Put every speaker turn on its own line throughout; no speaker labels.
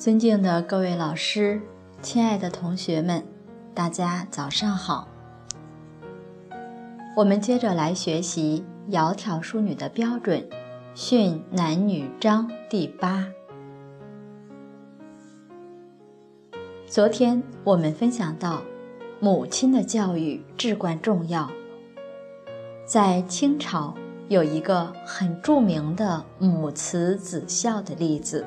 尊敬的各位老师，亲爱的同学们，大家早上好。我们接着来学习《窈窕淑女》的标准训男女章第八。昨天我们分享到，母亲的教育至关重要。在清朝有一个很著名的母慈子孝的例子。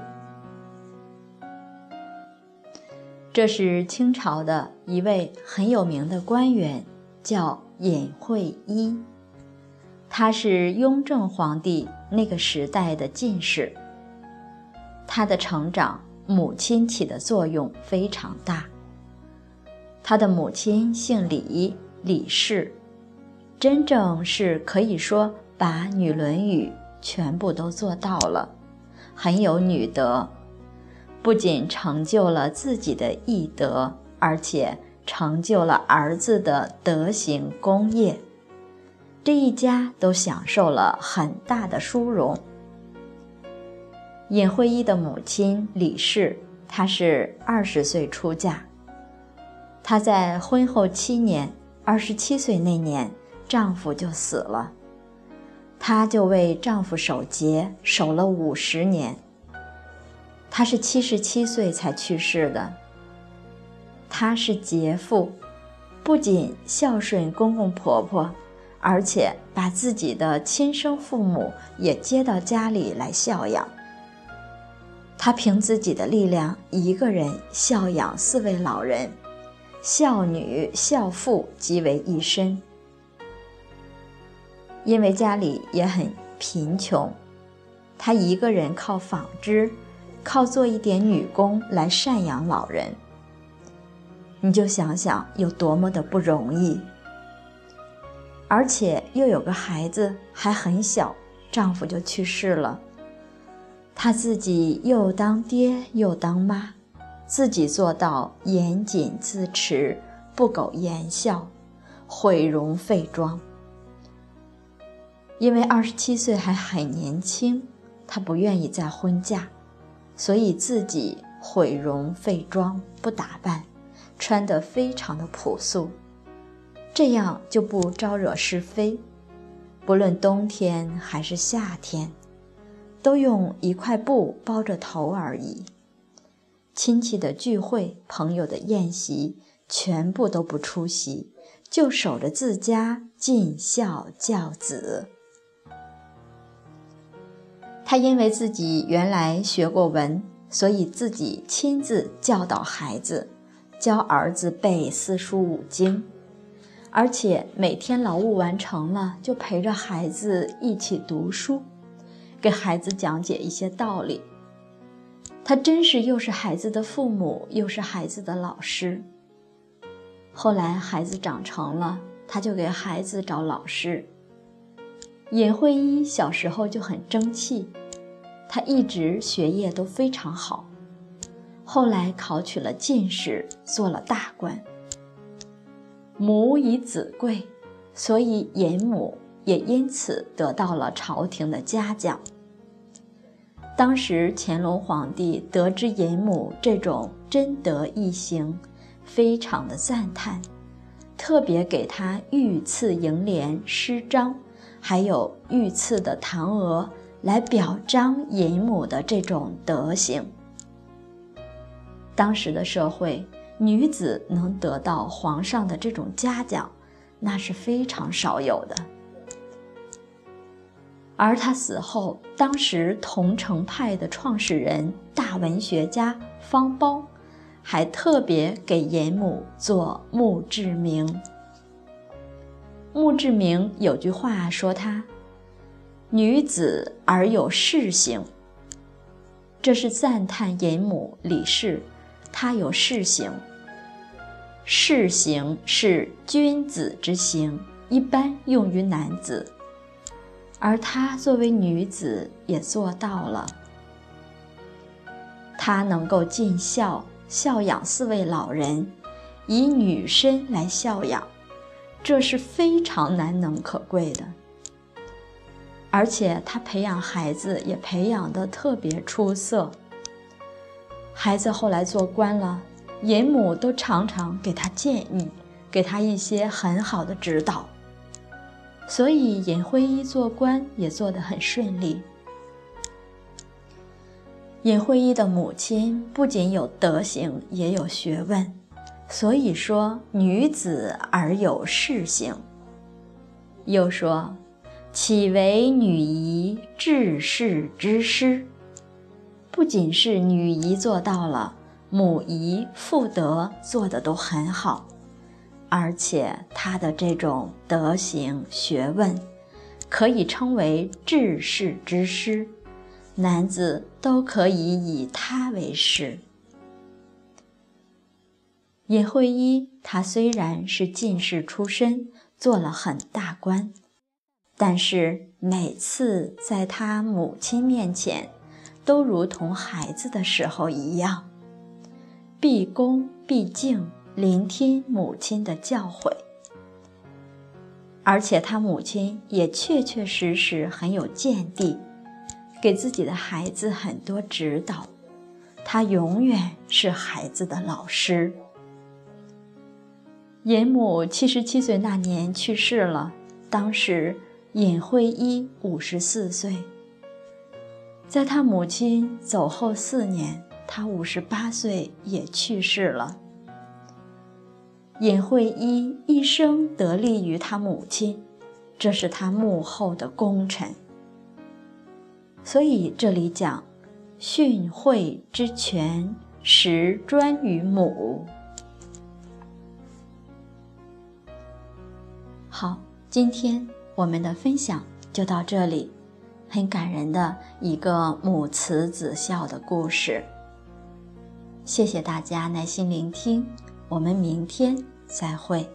这是清朝的一位很有名的官员，叫尹惠一。他是雍正皇帝那个时代的进士。他的成长，母亲起的作用非常大。他的母亲姓李，李氏，真正是可以说把《女论语》全部都做到了，很有女德。不仅成就了自己的义德，而且成就了儿子的德行功业，这一家都享受了很大的殊荣。尹惠一的母亲李氏，她是二十岁出嫁，她在婚后七年，二十七岁那年，丈夫就死了，她就为丈夫守节，守了五十年。他是七十七岁才去世的。他是杰父，不仅孝顺公公婆婆，而且把自己的亲生父母也接到家里来孝养。他凭自己的力量，一个人孝养四位老人，孝女孝父集为一身。因为家里也很贫穷，他一个人靠纺织。靠做一点女工来赡养老人，你就想想有多么的不容易。而且又有个孩子还很小，丈夫就去世了，她自己又当爹又当妈，自己做到严谨自持，不苟言笑，毁容废妆。因为二十七岁还很年轻，她不愿意再婚嫁。所以自己毁容废妆，不打扮，穿得非常的朴素，这样就不招惹是非。不论冬天还是夏天，都用一块布包着头而已。亲戚的聚会、朋友的宴席，全部都不出席，就守着自家尽孝教子。他因为自己原来学过文，所以自己亲自教导孩子，教儿子背四书五经，而且每天劳务完成了，就陪着孩子一起读书，给孩子讲解一些道理。他真是又是孩子的父母，又是孩子的老师。后来孩子长成了，他就给孩子找老师。尹慧一小时候就很争气。他一直学业都非常好，后来考取了进士，做了大官。母以子贵，所以尹母也因此得到了朝廷的嘉奖。当时乾隆皇帝得知尹母这种贞德义行，非常的赞叹，特别给他御赐楹联诗章，还有御赐的唐额。来表彰尹母的这种德行。当时的社会，女子能得到皇上的这种嘉奖，那是非常少有的。而他死后，当时桐城派的创始人、大文学家方苞，还特别给尹母做墓志铭。墓志铭有句话说他。女子而有事行，这是赞叹尹母李氏，她有事行。事行是君子之行，一般用于男子，而她作为女子也做到了。她能够尽孝，孝养四位老人，以女身来孝养，这是非常难能可贵的。而且他培养孩子也培养的特别出色。孩子后来做官了，严母都常常给他建议，给他一些很好的指导。所以尹徽一做官也做得很顺利。尹徽一的母亲不仅有德行，也有学问，所以说女子而有事行。又说，岂为女仪治世之师？不仅是女仪做到了，母仪妇德做的都很好。而且她的这种德行学问，可以称为治世之师，男子都可以以她为师。尹惠一，他虽然是进士出身，做了很大官，但是每次在他母亲面前，都如同孩子的时候一样，毕恭毕敬。聆听母亲的教诲，而且他母亲也确确实实很有见地，给自己的孩子很多指导。他永远是孩子的老师。尹母七十七岁那年去世了，当时尹惠一五十四岁。在他母亲走后四年，他五十八岁也去世了。尹惠一一生得力于他母亲，这是他幕后的功臣。所以这里讲，训惠之权实专于母。好，今天我们的分享就到这里，很感人的一个母慈子孝的故事。谢谢大家耐心聆听，我们明天。再会。